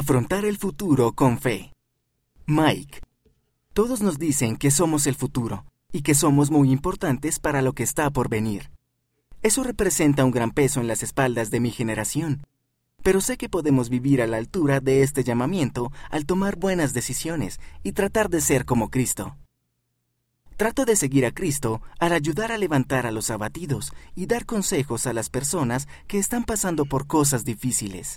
Afrontar el futuro con fe. Mike. Todos nos dicen que somos el futuro y que somos muy importantes para lo que está por venir. Eso representa un gran peso en las espaldas de mi generación. Pero sé que podemos vivir a la altura de este llamamiento al tomar buenas decisiones y tratar de ser como Cristo. Trato de seguir a Cristo al ayudar a levantar a los abatidos y dar consejos a las personas que están pasando por cosas difíciles.